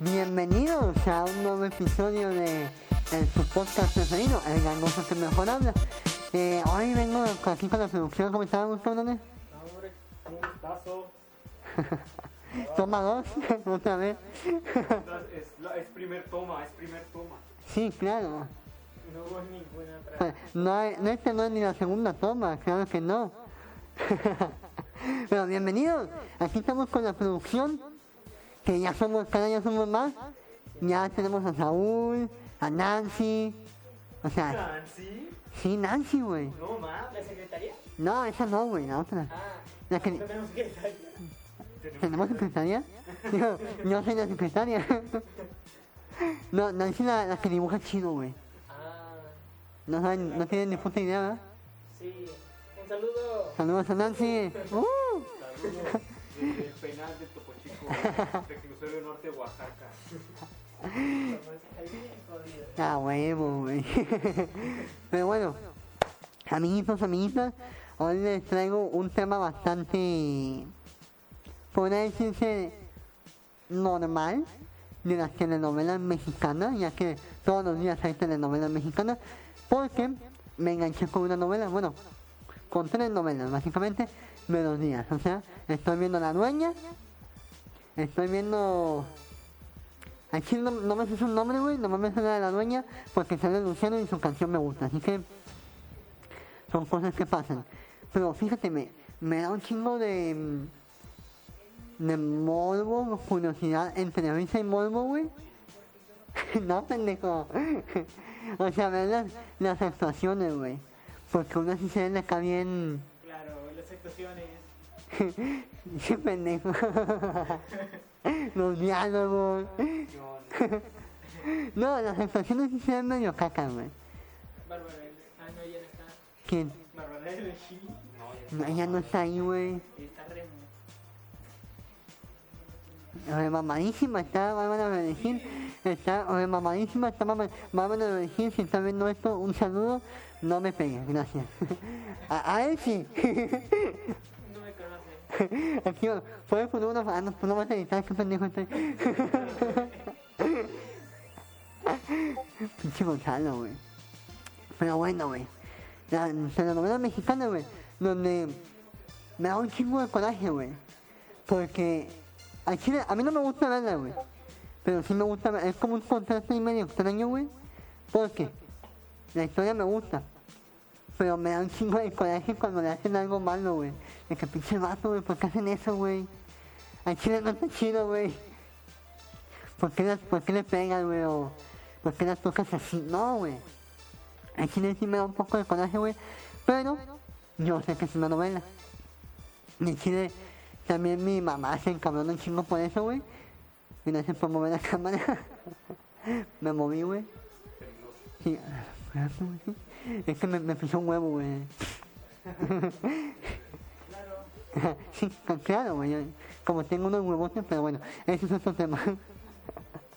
Bienvenidos a un nuevo episodio de el, su podcast preferido, El Gangoso que Mejor Habla. Eh, hoy vengo aquí con la producción, ¿cómo están, un gustazo. Toma dos, otra vez. Es, la- es primer toma, es primer toma. sí, claro. No hubo ninguna otra. Pues, no, hay- no, esta no es ni la segunda toma, claro que no. Pero bienvenidos, aquí estamos con la producción, que ya somos, cada día somos más. Ya tenemos a Saúl, a Nancy, o sea, Nancy. sí, Nancy, güey. No más. ¿La secretaria? No, esa no, güey, la otra. Ah, La que, tenemos secretaria. ¿Tenemos secretaria? Digo, yo soy la secretaria. No, Nancy la, la que dibuja chido, güey. Ah, No, saben, no tienen ni puta idea, ¿verdad? sí. Un saludo. Saludos a Nancy. ¡Uh! Saludos el penal de Topo Chico, reclusorio norte, Oaxaca. Bien jodido. Ah, huevo, güey. Pero bueno, amiguitos, amiguitas, hoy les traigo un tema bastante, podría decirse, normal de las telenovelas mexicanas, ya que todos los días hay telenovelas mexicanas, porque me enganché con una novela, bueno, con tres novelas, básicamente, de dos días. O sea, estoy viendo La Dueña, estoy viendo Aquí no, no me sé su nombre, güey, no me la de la dueña, porque sale Luciano y su canción me gusta, así que son cosas que pasan. Pero fíjate, me, me da un chingo de, de morbo, curiosidad entre risa y morbo, güey. no, pendejo. o sea, ver las, las actuaciones, güey. Porque uno sí se ve acá bien... Actuaciones. Qué pendejo. Los diálogos. No, las actuaciones sí se ven medio caca, güey. Bárbara. Ah, no, ya no está. ¿Quién? Bárbara de. No, ella no está ahí, güey. Está re. Re mamadísima está Bárbara Regil. Está re mamadísima, está Bárbara Regil. Si está viendo esto, un saludo. No me pegues, gracias. A, a él sí. No me conoce. Puedes poner una... Ah, no, no vas a editar, qué pendejo estoy. Pinche Gonzalo, güey. Pero bueno, güey. La telenovela mexicana, güey. Donde me da un chingo de coraje, güey. Porque a, a mí no me gusta verla, güey. Pero sí me gusta. Es como un contraste y medio extraño, güey. Porque la historia me gusta. Pero me da un chingo de coraje cuando le hacen algo malo, güey. De que pinche vato, güey, ¿por qué hacen eso, güey? A Chile no está chido, güey. ¿Por qué, las- ¿Por qué le pegan, güey? ¿por qué las tocas así? No, güey. A Chile sí me da un poco de coraje, güey. Pero yo sé que es una novela. Y Chile también mi mamá se encabrona un chingo por eso, güey. Y Gracias por mover la cámara. me moví, güey. Sí, ah. Es que me, me pisó un huevo, güey. Claro. sí, claro, güey. Como tengo unos huevotes, pero bueno, ese es otro tema.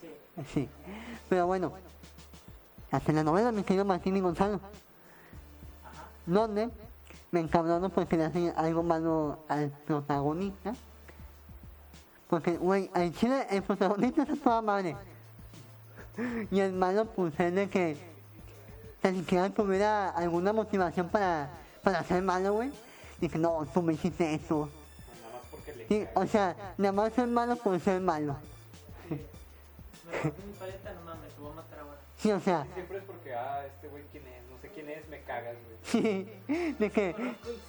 Sí. sí. Pero bueno, hasta la novela mi querido Martín y Gonzalo. Ajá. Donde me encabrono porque le hacen algo malo al protagonista. Porque, güey, al chile el protagonista está toda madre. Y el malo, pues, es de que ni siquiera tuviera alguna motivación para, para ser malo, güey. Dije, no, tú me hiciste eso. Nada más porque le Sí, o sea, nada más ser malo por ser malo. Me rompí mi paleta, no mames, te voy a matar ahora. Sí, o sea, Siempre es porque, ah, este güey quién es, no sé quién es, me cagas, güey. sí, de que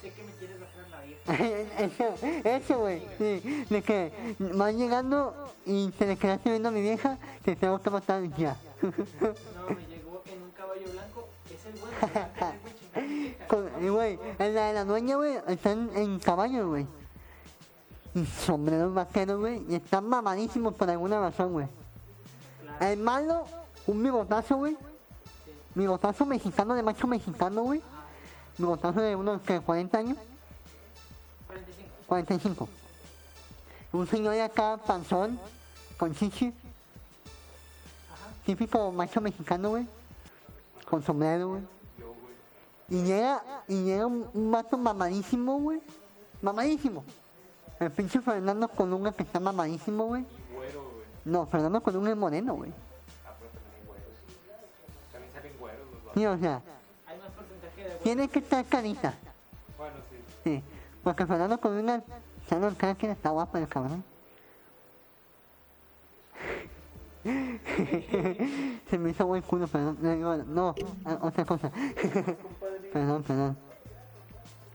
sé que me quieres bajar la vieja. eso, eso, güey, sí, de que vas llegando y te le quedaste viendo a mi vieja, te tengo que matar ya. No, me Güey, en la de la dueña, güey, están en caballo, güey. Sombreros vaqueros, güey, y están mamadísimos por alguna razón, güey. El malo, un bigotazo, güey. Bigotazo mexicano de macho mexicano, güey. Bigotazo de unos que 40 años, 45. 45. Un señor de acá, panzón, con chichi, típico macho mexicano, güey. Con sombrero, güey. Y llega, y llega un, un vato mamadísimo, güey. Mamadísimo. El pinche Fernando Colunga que está mamadísimo, güey. Y güero, güey. No, Fernando Colunga es moreno, güey. Ah, pero también hay güeros. También salen güeros los vatos. Sí, o sea, Hay más porcentaje de tiene que estar carita. Bueno, sí. Sí, porque Fernando Colunga, ya no que está guapo el cabrón. Se me hizo buen culo, perdón. No, no, otra cosa. perdón, perdón.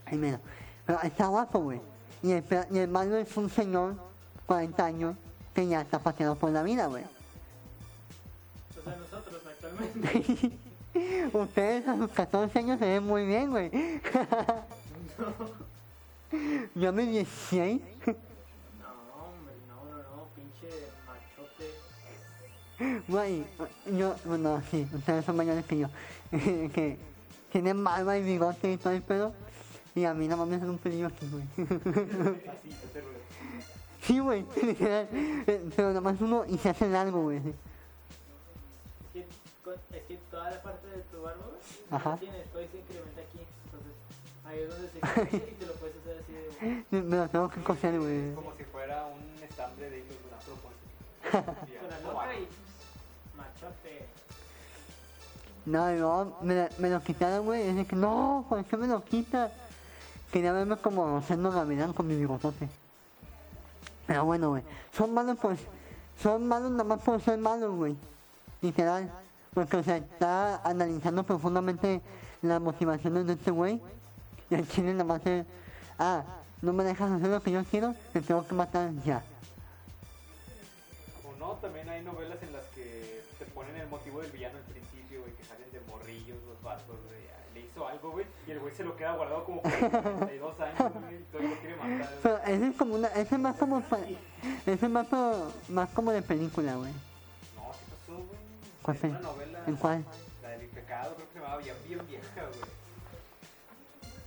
Ay, mira. Pero está guapo, güey. Y el, y el malo es un señor, 40 años, que ya está paseando por la vida, güey. Nosotros actualmente. Ustedes a sus 14 años se ven muy bien, güey. Yo a mis 16. Güey, yo, bueno, sí, ustedes son mayores que yo. que tienen barba y bigote y todo el pedo. Y a mí nada más me hacen un pelillo aquí, güey. Así, ese ruido. sí, güey, literal. Pero nada más uno y se hace largo, güey. Es que, es que toda la parte de tu barba, güey, Ajá. no tiene, después se incrementa aquí. Entonces, ahí es donde se crece y te lo puedes hacer así de. Me lo tengo que coser, güey. Es como si fuera un estambre de hilos de una propuesta. Con la loca y. No, no, me, me lo quitaron, güey. De que, no, ¿por qué me lo quitas? Quería verme como Sendo Gavilán con mi bigotote. Pero bueno, güey. Son malos, pues. Son malos nada más por ser malos, güey. Literal. Porque, o sea, está analizando profundamente las motivaciones de este güey. Y el chile nada más es, ah, no me dejas hacer lo que yo quiero, te tengo que matar ya. Motivo del villano al principio, güey, que salen de morrillos los vatos, güey. Le hizo algo, güey, y el güey se lo queda guardado como por 32 años, güey, y todavía lo quiere matar. Pero ese es como una, ese es más como, ese es más, más como de película, güey. No, ¿qué pasó, güey? ¿Cuál Es fue? una novela. ¿En cuál? La del pecado, creo que se llamaba bien, bien vieja, güey.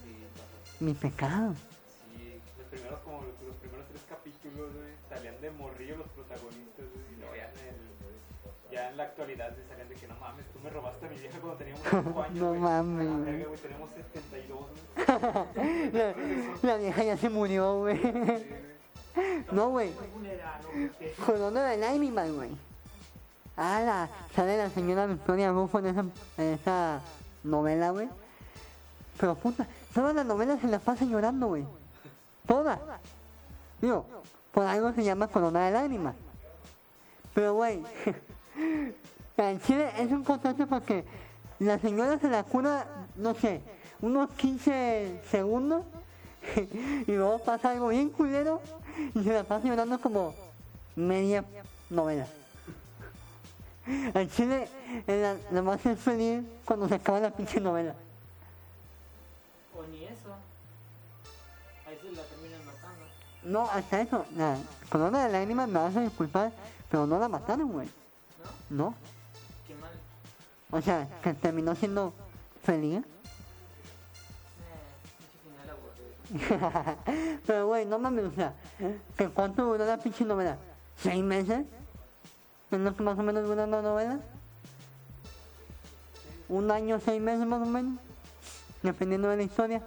Sí. Mi pecado. Sí, los primeros, como los, los primeros tres capítulos, güey, salían de morrillo los protagonistas, ya en la actualidad le salían de que no mames, tú me robaste a mi vieja cuando teníamos 5 años, No güey. mames, la verga, güey, tenemos 72, güey. La, la vieja ya se murió, güey. No, güey. Corona de lágrimas, güey. Ah, la, sale la señora Victoria Rufo en esa, en esa novela, güey. Pero puta, todas las novelas se las pasan llorando, güey. Todas. Digo, por algo se llama Corona de lágrimas. Pero, güey, en Chile es un contraste porque la señora se la cura, no sé, unos 15 segundos y luego pasa algo bien culero y se la pasa llorando como media novela. En Chile, la, la más es feliz cuando se acaba la pinche novela. O ni eso. Ahí se la terminan matando. No, hasta eso, la corona de lágrimas me vas a disculpar, pero no la mataron, güey. ¿No? No. Qué mal. O sea, que terminó siendo feliz. Eh. Pero, güey, no mames, o sea, ¿que cuánto duró la pinche novela? ¿Seis meses? ¿Es lo que más o menos dura una novela? ¿Un año, seis meses más o menos? Dependiendo de la historia.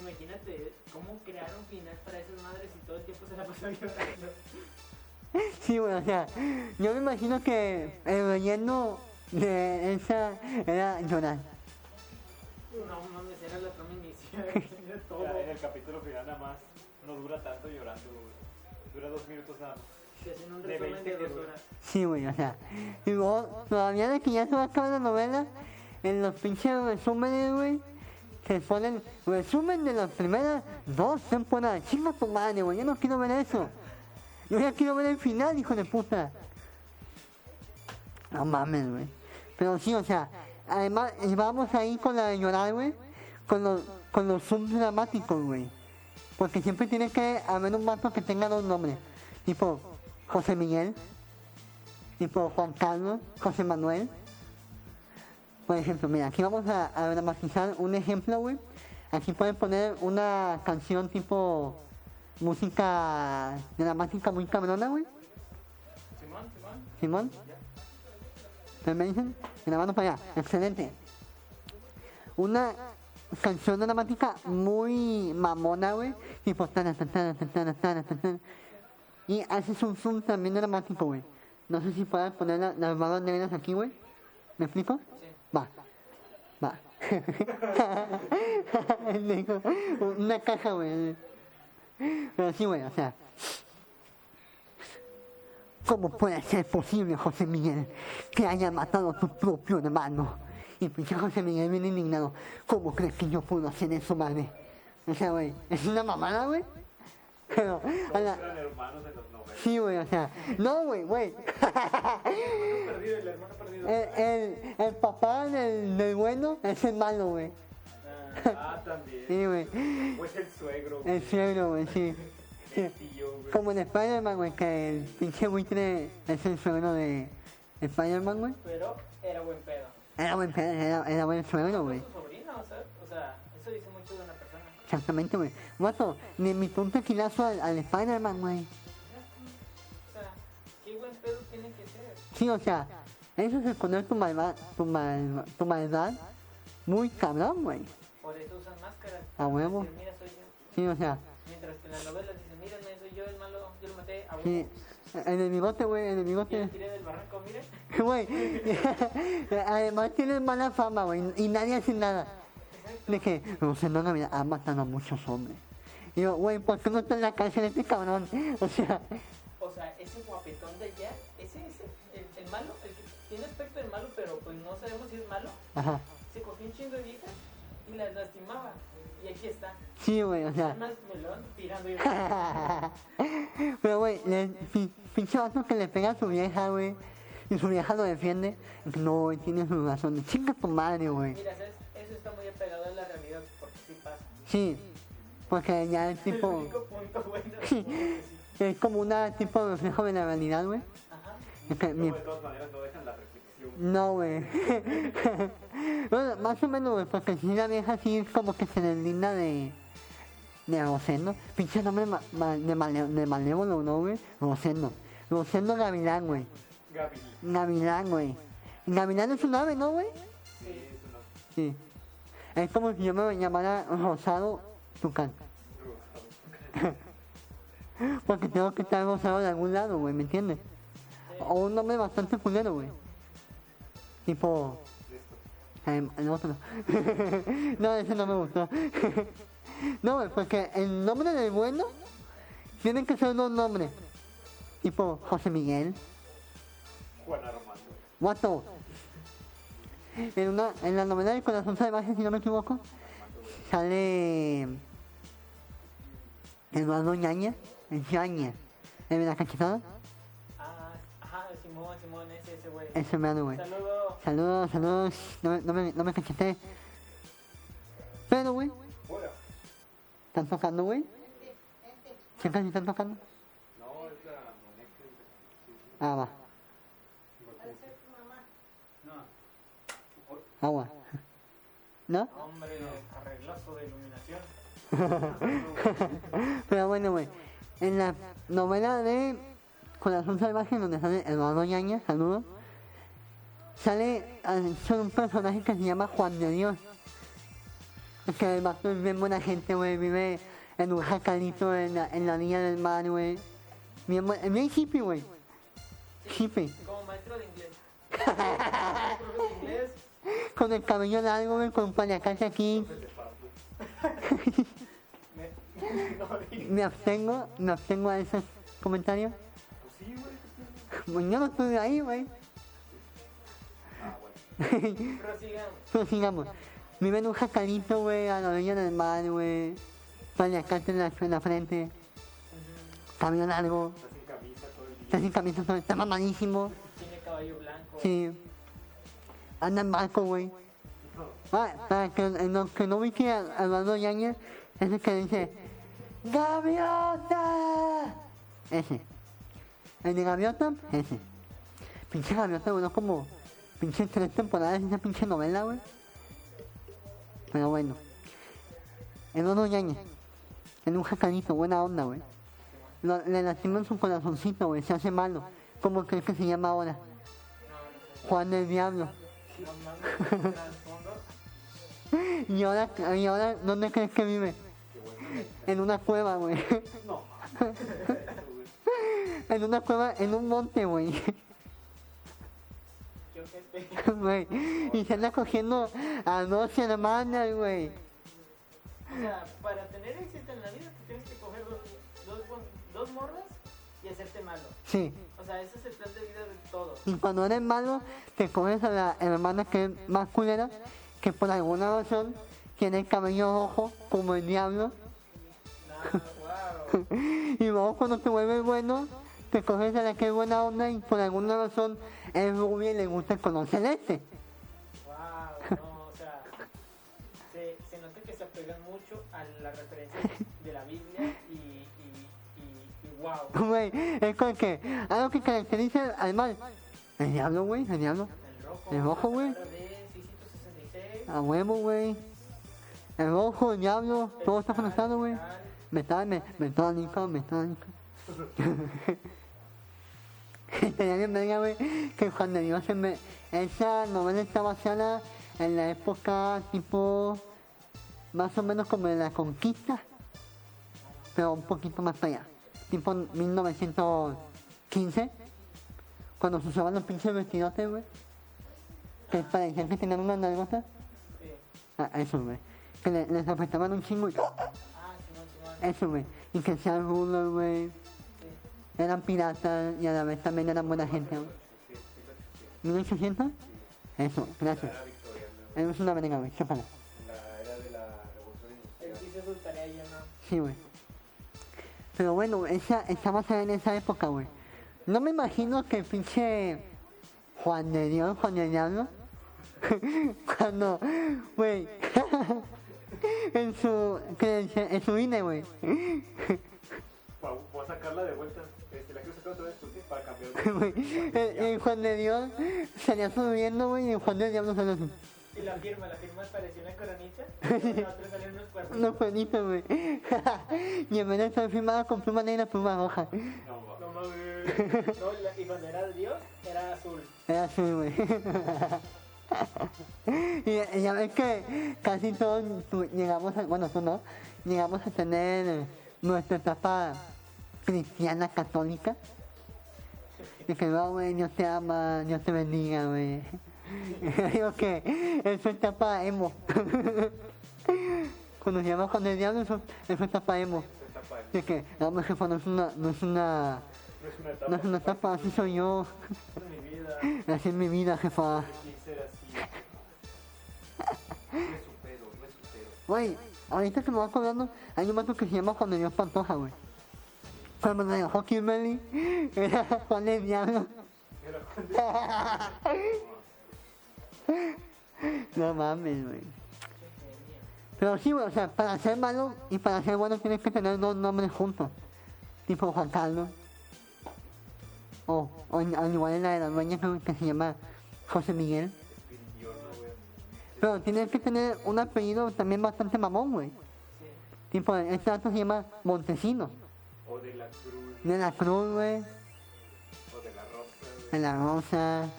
Imagínate cómo crear un final para esas madres y todo el tiempo se la pasan llorando. Sí, güey, o sea, yo me imagino que el relleno de esa era llorar. No mames, era la trama inicial. Todo. Ya, en el capítulo final nada más no dura tanto llorando, güey. Dura dos minutos nada más. Te hacen un De resumen 20 de que dos dura. horas. Sí, güey, o sea. Y luego, todavía de que ya se va a acabar la novela, en los pinches resúmenes, güey, se ponen resumen de las primeras dos temporadas. Chinga tu madre, güey, yo no quiero ver eso. Yo ya quiero ver el final, hijo de puta. No mames, güey. Pero sí, o sea, además, eh, vamos ahí con la de llorar, güey, con los, con los zooms dramáticos, güey. Porque siempre tiene que haber un vato que tenga dos nombres. Tipo, José Miguel, tipo Juan Carlos, José Manuel. Por ejemplo, mira, aquí vamos a, a dramatizar un ejemplo, güey. Aquí pueden poner una canción tipo música dramática muy cabrona, güey. Simón, Simón. Simón. ¿Ustedes me dicen? Grabando para allá. Excelente. Una canción dramática muy mamona, güey. Tipo... tana, tana, tana, tana. Y haces un zoom también dramático, güey. No sé si puedas poner la- las barras negras aquí, güey. ¿Me explico? Sí. Va. Va. Una caja, güey. Pero sí, güey, o sea. ¿Cómo puede ser posible, José Miguel, que haya matado a tu propio hermano? Y pinche José Miguel viene indignado. ¿Cómo crees que yo puedo hacer eso, madre? O sea, güey, es una mamada, güey. Pero, a la- sí, güey, o sea, no, güey, güey. El. El, el, el papá del, del bueno es el malo, güey. Ah, también. Sí, güey. O es el suegro, güey. El suegro, güey, sí. El tío, güey. Como en Spider-Man, güey, que el pinche buitre es el suegro de Spider-Man, güey. Pero era buen pedo. Era buen pedo, era, era buen suegro, güey. Su o sea, o sea, eso dice mucho de una persona. Exactamente, güey. Guato, ni mi un tequilazo al, al Spider-Man, güey. O sea, qué buen pedo tiene que ser. Sí, o sea, eso es esconder tu maldad, tu, mal, tu maldad muy cabrón, güey. A huevo. Dicen, mira, soy yo. Sí, o sea, Mientras que en las novelas dicen, mira, soy yo el malo, yo lo maté a sí. En el bigote, güey, en el bigote. tiré del barranco. Güey, además tiene mala fama, güey, y nadie hace nada. De que José no Navidad ha matado a muchos hombres. Y yo, güey, ¿por qué no está en la cárcel este cabrón? O sea, O sea, ese guapetón de allá, ese, ese, el, el malo, el que tiene aspecto de malo, pero pues no sabemos si es malo, ajá. se cogió un chingo de viejas y las lastimaba. Está, Sí, güey, o sea. más melón tirando y Pero, güey, pinche vato que le pega a su vieja, güey. Y su vieja lo defiende. No, güey, tiene su razón. Chinga tu madre, güey. Mira, ¿sabes? eso está muy apegado a la realidad porque sí pasa. Sí, porque ya es El tipo. único punto bueno. Sí. es como una tipo de reflejo de la realidad, güey. Ajá. Es que mi- Luego, de todas maneras, no dejan la reflexión. No, güey. bueno, más o menos, güey, porque si la vieja sí es como que se deslinda de. de Rosendo. Pinche nombre ma- ma- de, male- de malévolo, ¿no, güey? Rosendo. Rosendo Gavilán, güey. Gavilán, güey. Gavilán es un ave, ¿no, güey? Sí, es una Sí. Es como si yo me llamara Rosado Tucán. Porque tengo que estar rosado de algún lado, güey, ¿me entiendes? O un nombre bastante culero, güey. Tipo. em, el otro. no, ese no me gustó. no, porque el nombre del bueno tiene que ser dos nombres. Tipo José Miguel. Juan Armando. Guato. En, una, en la novela del corazón salvaje, si no me equivoco, sale Eduardo Ñaña, el Ñaña, el de la cachetada, Simón, Simón, ese, ese güey. ese me güey. Saludo. Saludos, saludos, no, me- no me, no me cacheté. Pero, güey. ¿están tocando, güey? ¿Siempre si están tocando? No, es la Monex. Ah, va, agua. ¿No? Hombre, arreglazo de iluminación. Pero bueno, güey, en la novela de Corazón Salvaje, donde sale Eduardo Ñaña, saludos, sale ah, son un personaje que se llama Juan de Dios. Es que el vato es bien buena gente, güey, vive en un jacalito en la, en la orilla del mar, güey. Bien, bien hippie, güey. Hippie. Como maestro de inglés. Con el cabello largo, güey, con paliacate aquí. Me abstengo, me abstengo a esos comentarios. Sí, güey. No estuve ahí, güey. Ah, bueno. Prosigamos. Pero sigamos. Vive en un jacalito, güey, a la orilla del mar, güey. Paliacate en la, en la frente. Cabello largo. Estás sin camisa todo el día. Está sin camisa, todo- está mamadísimo. Tiene caballo blanco. Sí. Anda en barco, güey. Ah, para que, en lo que no vi que a- Eduardo Yañez es el que dice ¡Gaviota! Ese. El de Gaviota, ese. Pinche Gaviota duró como pinche tres temporadas esa pinche novela, güey. Pero bueno. Eduardo Yañez. En un jacalito, buena onda, güey. Le lastiman su corazoncito, güey. Se hace malo. ¿Cómo crees que se llama ahora? Juan del Diablo. Y ahora, y ahora ¿dónde crees que vive? En una cueva, güey. No. en una cueva, en un monte, güey. Y se anda cogiendo a dos hermanas, güey. O sea, para tener éxito en la vida, te tienes que coger dos, dos, dos morras y hacerte malo. Sí. O sea, ese es el plan de vida de todo. Y cuando eres malo, te coges a la hermana que es más culera, que por alguna razón tiene el cabello rojo, como el diablo. No, wow. Y luego cuando te vuelves bueno, te coges a la que es buena onda y por alguna razón es rubia y le gusta el color celeste. Wow, no, o sea, se, se nota que se apegan mucho a las referencias de la Biblia y, y, y, y wow. Güey, es como que algo que caracteriza al mal. El diablo, güey, el diablo. El rojo. El rojo, güey. la cara de 666, A huevo, güey. El rojo, el diablo, todo está conectado, güey. metal. Metal, me, metálica, metálica. Tenía güey, que cuando Dios se me... Esa novela está basada en la época tipo... Más o menos como de la conquista. Pero un poquito más allá. Tipo 1915. Cuando se usaban los pinches vestidotes, güey. Que parecían que tenían una nalgota. Ah, eso, güey. Que le- les apretaban un chingo y... Ah. Eso, güey. Y que sean rulos, güey. Eran piratas y a la vez también eran buena gente, güey. Sí, sí, lo escuché. ¿1800? Eso, gracias. es una verga, güey. Chúpala. La era de la revolución Él industrial. sí güey. Pero bueno, esa, basada en esa época, güey. No me imagino que el pinche Juan de Dios, Juan de Diablo, cuando, güey, en su, en su INE, güey, Voy a. Este, la quiero sacar otra vez porque para cambiar. güey, el, el Juan de Dios salía subiendo, güey, y el Juan de Diablo salía así. Y la firma, la firma parecía una coronita. Y la otra salían unos cuernos. Unos cuernitos, güey. y en vez de estar firmada con pluma negra, pluma roja. No, No mames. No, y cuando era Dios, era azul. Era así, güey. y, ya ves que casi todos llegamos a, bueno, tú no, llegamos a tener nuestra etapa cristiana católica. Y que no, güey, Dios te ama, Dios te bendiga, güey. Digo que es su etapa emo. Cuando se llama con el diablo, eso es su etapa emo. De que, no, mi jefa no es una, no es una, no es una etapa. así soy yo, así es mi vida, jefa. Güey, ahorita que me voy acordando, hay un vato que se llama Juan de Dios Pantoja, güey. Cuando me dejó Kimberly, era Juan el Diablo. No mames, güey. Pero sí, güey, o sea, para ser malo y para ser bueno tienes que tener dos nombres juntos. Tipo Juan Carlos. O, o al igual en la de la dueña que, se llama José Miguel. Pero tienes que tener un apellido también bastante mamón, güey. Tipo, este dato se llama Montesinos. O de la cruz, De la Cruz, güey. o de la rosa, güey. De la Rosa. Así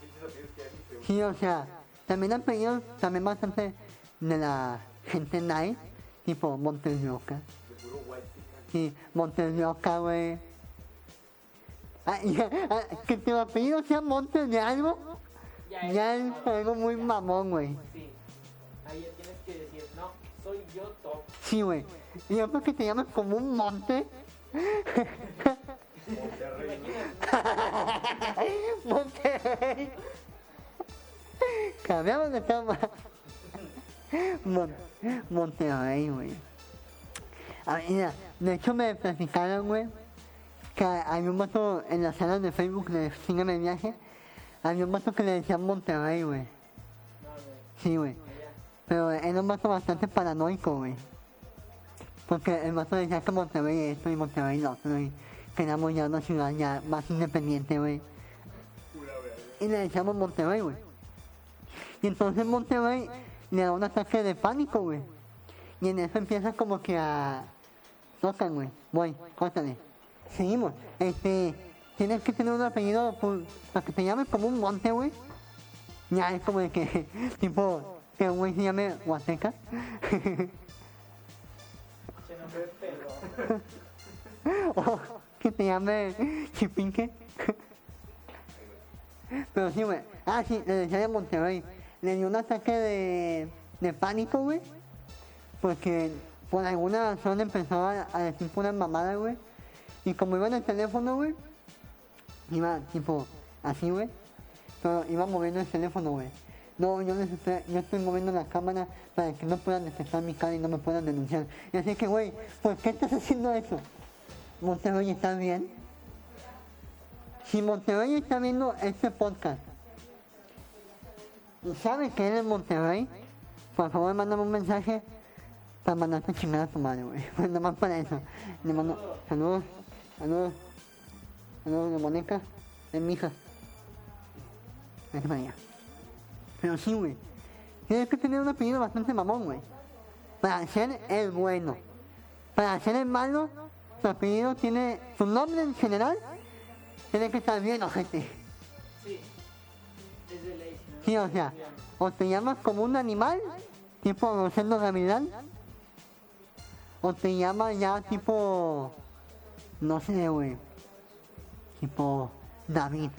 que que se Sí, o sea, también apellidos también bastante de la gente nice. Tipo Montes de Oca. de puro white. Sí, Montes de Oca, güey. Ah, ya, ah, que tu apellido sea Montes de algo, Ya, ya es algo muy mamón, güey. Sí. Ahí ya tienes que decir, no, soy yo top. Sí, güey. Y yo creo que te llamas como un monte. ¿Te Monterrey. Monterrey. Cambiamos de tema. Mon Monterrey, güey. A ver, de hecho me platicaron, güey, que hay un vato en la sala de Facebook de Sígueme Viaje, había un vato que le decían Monterrey, güey. Sí, güey. Pero era un vato bastante paranoico, güey. Porque el vato decía que Monterrey esto y Monterrey lo otro, y queríamos ya una ciudad ya más independiente, güey. Y le decíamos Monterrey, güey. Y entonces Monterrey le da un ataque de pánico, güey. Y en eso empieza como que a... Tocan, güey. Voy, córtale. Seguimos. Este... Tienes que tener un apellido pues, para que te llames como un monte, güey. Ya es como de que... Tipo... Que un güey se llame Huateca. Che nombre de pedo. o que te llame Chipinque. Pero sí, güey. Ah, sí, le decía de Monterrey. Le dio un ataque de, de pánico, güey. Porque por alguna razón empezó a, a decir pura mamada, güey. Y como iba en el teléfono, güey, iba tipo así, güey. Pero iba moviendo el teléfono, güey. No, yo, les estoy, yo estoy moviendo la cámara para que no puedan detectar mi cara y no me puedan denunciar. Y así que, güey, ¿por qué estás haciendo eso? Monterrey, ¿estás bien? Si Monterrey está viendo este podcast y sabe que eres Monterrey, por favor mándame un mensaje para mandarte a chingar a tu madre, güey. Nada más para eso. Le mando saludos, saludos, saludos de Mónica, es mi hija. Para allá. Pero sí, güey. Tienes que tener un apellido bastante mamón, güey. Para ser el bueno. Para ser el malo, su apellido tiene. Su nombre en general tiene que estar bien, ojete. Sí. Es de. Sí, o sea, o te llamas como un animal, tipo Rosendo Gavilán, o te llamas ya tipo. No sé, güey. Tipo. David.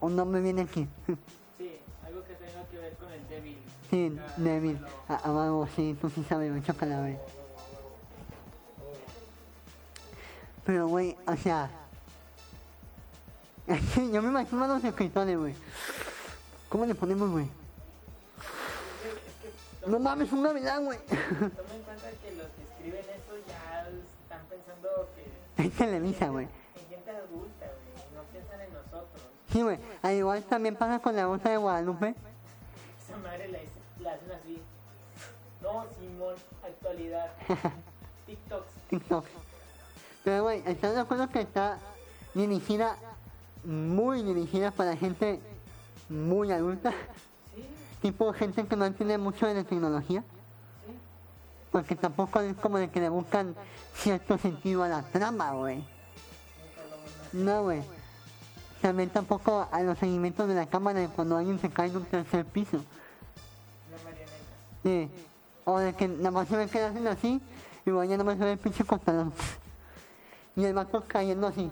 Un nombre bien aquí. Sí, Ah, David. lo- A- Abajo, sí, tú sí sabes, güey, chócala, güey. Pero, güey, o sea. Yo me imagino a los escritores, güey. ¿Cómo le ponemos, güey? No mames, un gavilán, güey. Toma en cuenta que los que escriben eso ya están pensando que Es Televisa, güey. en gente adulta, güey. No piensan en nosotros. Sí, güey. Al igual también pasa con la rosa de Guadalupe. Esa madre la, hice- la hacen así. No, Simón, actualidad. TikToks. TikTok. Pero, güey, ¿estás de acuerdo que está dirigida, muy dirigida para gente muy adulta? Sí, Tipo gente que no entiende mucho de la tecnología. sí. Porque tampoco es como de que le buscan cierto sentido a la trama, güey. No, güey. También tampoco a los seguimientos de la cámara cuando alguien se cae de un tercer piso. Sí. O de que nada más se ve que le hacen así y nada más se ve el pinche costalón. Y el vato cayendo así.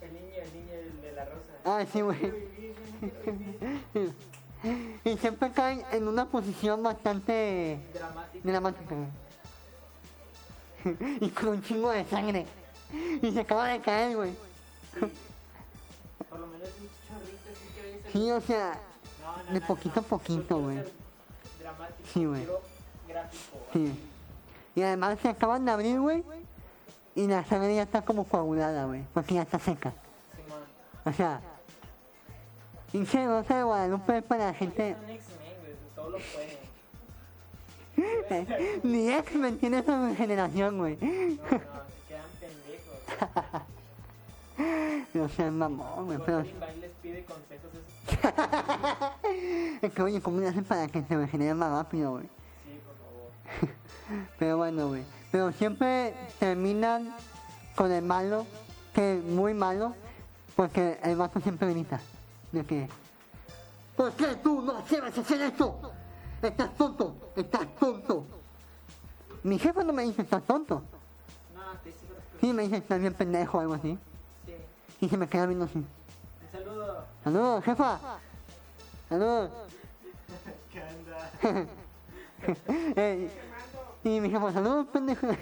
El niño, el niño el de la rosa. Ah, sí, güey. Y siempre caen en una posición bastante Dramático. dramática. Y con un chingo de sangre. Y se acaba de caer, güey. Por lo menos un chorrito así que. Sí, o sea, No, no, de no, poquito a poquito, güey. Dramático. Sí, güey. Quiero gráfico. sí. Y además se acaban de abrir, güey. Y la sangre ya está como coagulada, güey. Porque ya está seca. O sea, pinche rosa de Guadalupe es para la gente. Pueden. Ni X-Men tiene esa generación, güey. No, no, se quedan pendejos. No sé, mamón, güey. Pero Bang les pide consejos. esos- es que, oye, ¿cómo le hacen para que se regenere más rápido, güey? Sí, por favor. Pero bueno, güey. Pero siempre terminan con el malo, que es muy malo, porque el vato siempre grita. De que, ¿por qué tú no sabes hacer esto? Estás tonto, estás tonto. Mi jefe no me dice estás tonto. No, te Sí, me dice estás bien pendejo o algo así. Sí. Y se me queda viendo así. Saludos, jefa. Saludos. ¿Qué onda? Eh, y mi jefa, saludos, pendejo.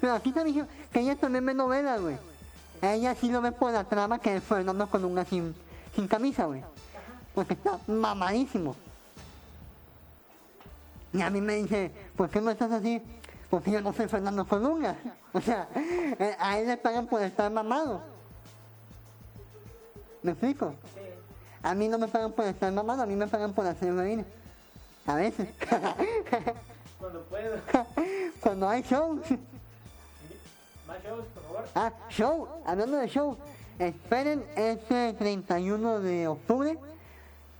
Pero aquí está mi jefa, que ella también ve novelas, güey. Ella sí lo ve por la trama que es Fernando con una sin, sin camisa, güey. Porque está mamadísimo. Y a mí me dice, ¿por qué no estás así? Porque yo no soy Fernando Colunga. O sea, eh, a él le pagan por estar mamado. ¿Me explico? Sí. A mí no me pagan por estar mamado, a mí me pagan por hacer reír. A veces. Cuando puedo. Cuando hay show. Más shows, por favor. Ah, show. Hablando de show. Esperen este 31 de octubre.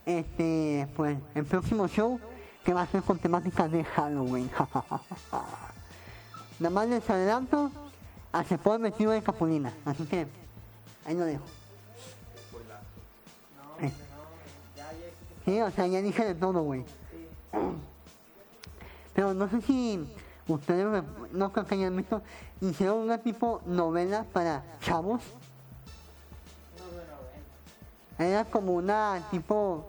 Este, pues, el próximo show que va a ser con temática de Halloween. Nada más les adelanto, hace por vestido de capulina. Así que, ahí lo dejo. Sí, o sea, ya dije de todo, güey. Pero no sé si ustedes no creo que hayan visto, hicieron una tipo novela para chavos. Era como una tipo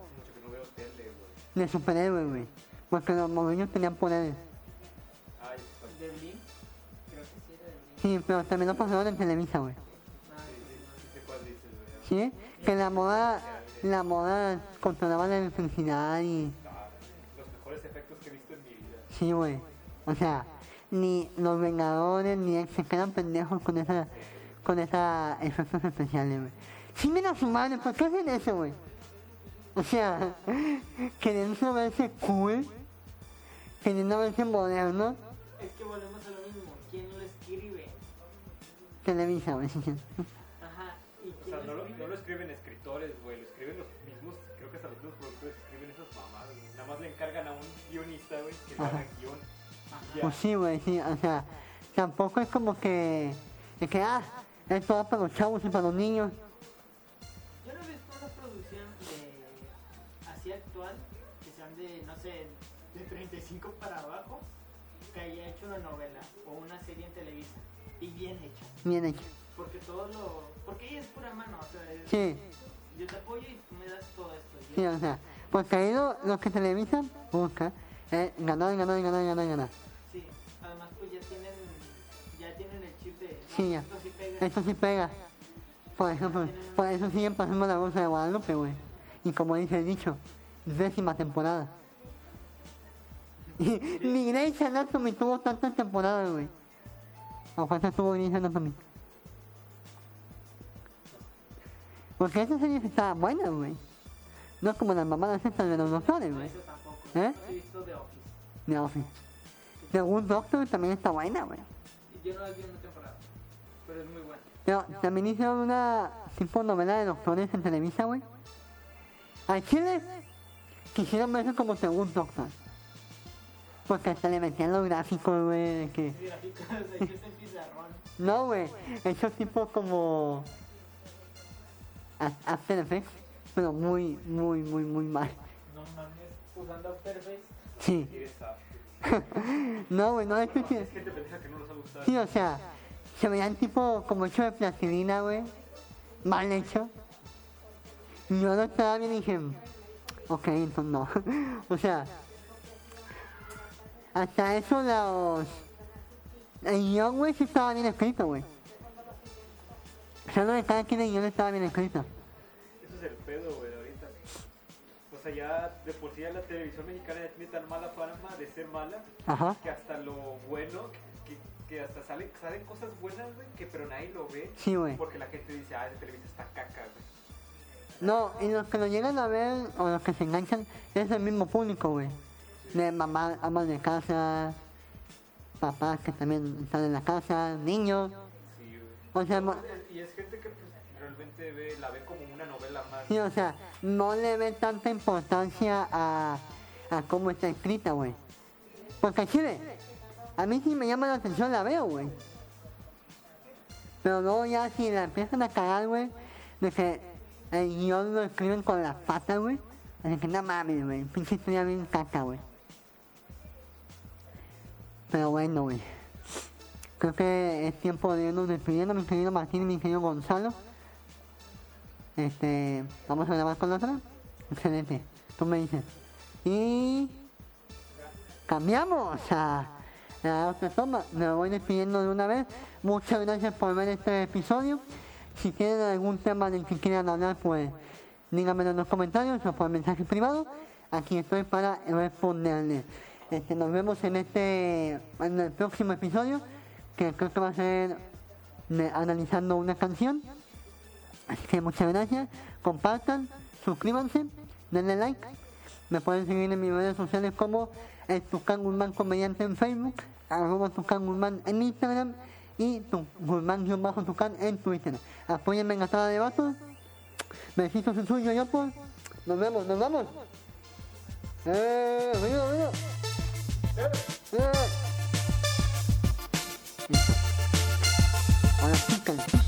de superhéroe, güey. Porque los morrillos tenían poderes. Sí pero también lo pasaron en Televisa, güey. Sí. Que la moda, la moda controlaba la electricidad y... Los mejores efectos que he visto en mi vida. Sí, güey. O sea, ni los Vengadores ni X se quedan pendejos con esa, con esa efectos especiales, güey. Sí, mira su madre, ¿por qué hacen eso, güey? O sea, queriendo verse cool, queriendo verse moderno, Es que volvemos a lo mismo. ¿Quién lo escribe? Televisa, güey. Sí, sí. Ajá. ¿Y O quién sea, no lo, escribe? no lo escriben escritores, güey, lo escriben los mismos, creo que hasta los mismos productores escriben esas mamadas, güey. Nada más le encargan a un guionista, güey, que le Ajá. haga guion. Pues sí, güey, sí, o sea, tampoco es como que, de que, ah, esto va para los chavos y para los niños. Yo no he visto una producción de así actual que sean de, no sé, de 35 para abajo que haya hecho una novela o una serie en Televisa y bien hecha. Bien hecho. Porque todo lo. Porque ella es pura mano, o sea, es- Sí, yo te apoyo y tú me das todo esto. Yo- sí, o sea, porque ahí lo, lo que Televisa busca es ganar, ganar, ganar, ganar, ganar. Sí, además pues ya tienen, ya tienen el chip de. Sí, ya. Esto sí pega. Esto sí pega. Por ejemplo, por eso siguen pasando la bolsa de Guadalupe, güey. Y como dice el dicho, décima temporada. Y ni Grey's Anatomy tuvo tantas temporadas, güey. ¿O cuántas tuvo Grey's Anatomy? Porque esa serie estaba buena, güey. No como las mamadas estas de los doctores, güey. ¿Eh? He visto The Office. The Good Doctor también está buena, güey. Yo no la vi una temporada, pero es muy buena. Pero también hicieron una tipo novela de doctores en Televisa, güey. A Chile quisieron verse como Good Doctor. Porque hasta le metían los gráficos, güey, de que... Gráficos, pizarrón. No, güey, esos tipos como... After Effects, pero muy, muy, muy, muy mal. No mames, usando After Effects. Sí. No, güey, no es que... Es gente pendeja que no ha gustado. Sí, o sea, se veían tipo como hecho de plastilina, güey. Mal hecho. Y yo lo estaba bien y dije, ok, entonces no. o sea, hasta eso los... El guion, güey, sí estaba bien escrito, güey. Solo de cada quien el guion estaba bien escrito. Eso es el pedo, güey, ahorita. O sea, ya de por sí ya la televisión mexicana ya tiene tan mala fama de ser mala Ajá. que hasta lo bueno, que, que hasta salen, salen cosas buenas, güey, que pero nadie lo ve. Sí, güey. Porque la gente dice, ah, esa televisión está caca, güey. No, y los que lo llegan a ver o los que se enganchan es el mismo público, güey. De mamá, amas de casa, papás que también están en la casa, niños. O sea, es gente que pues, realmente ve, la ve como una novela más. sí, o sea, no le ven tanta importancia a, a cómo está escrita, güey. Porque chile, a mí sí me llama la atención, la veo, güey. Pero luego ya si la empiezan a cagar, güey, de que el lo escriben con las patas, güey. Así que no mames, güey, pinche historia bien caca, güey. Pero bueno, güey. Creo que es tiempo de irnos despidiendo, mi querido Martín y mi querido Gonzalo. Este, vamos a grabar con la otra. Excelente, tú me dices. Y cambiamos a otra toma. Me voy despidiendo de una vez. Muchas gracias por ver este episodio. Si tienen algún tema del que quieran hablar, pues díganmelo en los comentarios o por mensaje privado. Aquí estoy para responderles. Este, nos vemos en este en el próximo episodio, que creo que va a ser de- analizando una canción. Así que muchas gracias. Compartan, suscríbanse, denle like. Me pueden seguir en mis redes sociales como el Tucán Guzmán Comediante en Facebook, arroba Tucán Guzmán en Instagram y tu, Guzmán-Tucán en Twitter. Apóyenme en la sala de vatos. Besitos en suyo, yo pues. Nos vemos, nos vamos. ¡Eh! ¡Ruido, ruido! ¡Eh! com açúcar. É